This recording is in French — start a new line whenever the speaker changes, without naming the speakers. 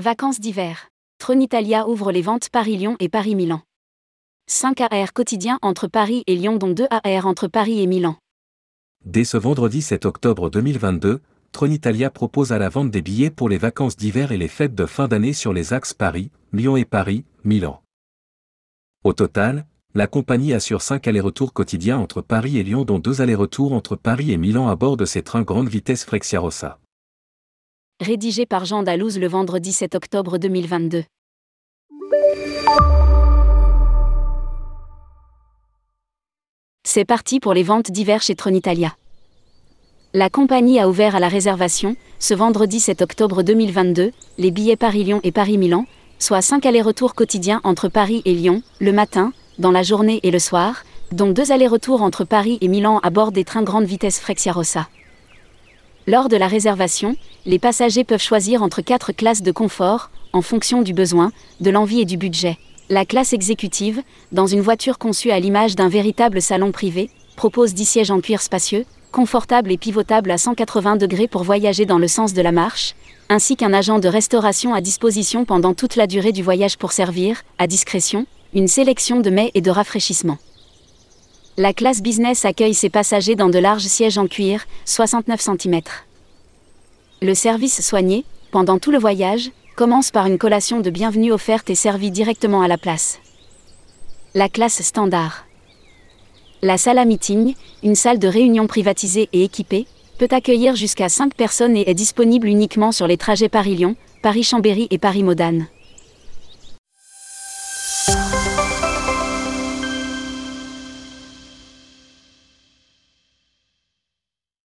Vacances d'hiver. Tronitalia ouvre les ventes Paris-Lyon et Paris-Milan. 5 AR quotidiens entre Paris et Lyon dont 2 AR entre Paris et Milan.
Dès ce vendredi 7 octobre 2022, Tronitalia propose à la vente des billets pour les vacances d'hiver et les fêtes de fin d'année sur les axes Paris, Lyon et Paris, Milan. Au total, la compagnie assure 5 allers-retours quotidiens entre Paris et Lyon dont 2 allers-retours entre Paris et Milan à bord de ses trains grande vitesse Frexiarossa.
Rédigé par Jean Dalouse le vendredi 7 octobre 2022. C'est parti pour les ventes d'hiver chez Tronitalia. La compagnie a ouvert à la réservation, ce vendredi 7 octobre 2022, les billets Paris-Lyon et Paris-Milan, soit 5 allers-retours quotidiens entre Paris et Lyon, le matin, dans la journée et le soir, dont 2 allers-retours entre Paris et Milan à bord des trains grande vitesse Frexiarossa. Lors de la réservation, les passagers peuvent choisir entre quatre classes de confort, en fonction du besoin, de l'envie et du budget. La classe exécutive, dans une voiture conçue à l'image d'un véritable salon privé, propose 10 sièges en cuir spacieux, confortables et pivotables à 180 degrés pour voyager dans le sens de la marche, ainsi qu'un agent de restauration à disposition pendant toute la durée du voyage pour servir, à discrétion, une sélection de mets et de rafraîchissements. La classe business accueille ses passagers dans de larges sièges en cuir, 69 cm. Le service soigné, pendant tout le voyage, commence par une collation de bienvenue offerte et servie directement à la place. La classe standard. La salle à meeting, une salle de réunion privatisée et équipée, peut accueillir jusqu'à 5 personnes et est disponible uniquement sur les trajets Paris-Lyon, Paris-Chambéry et Paris-Modane.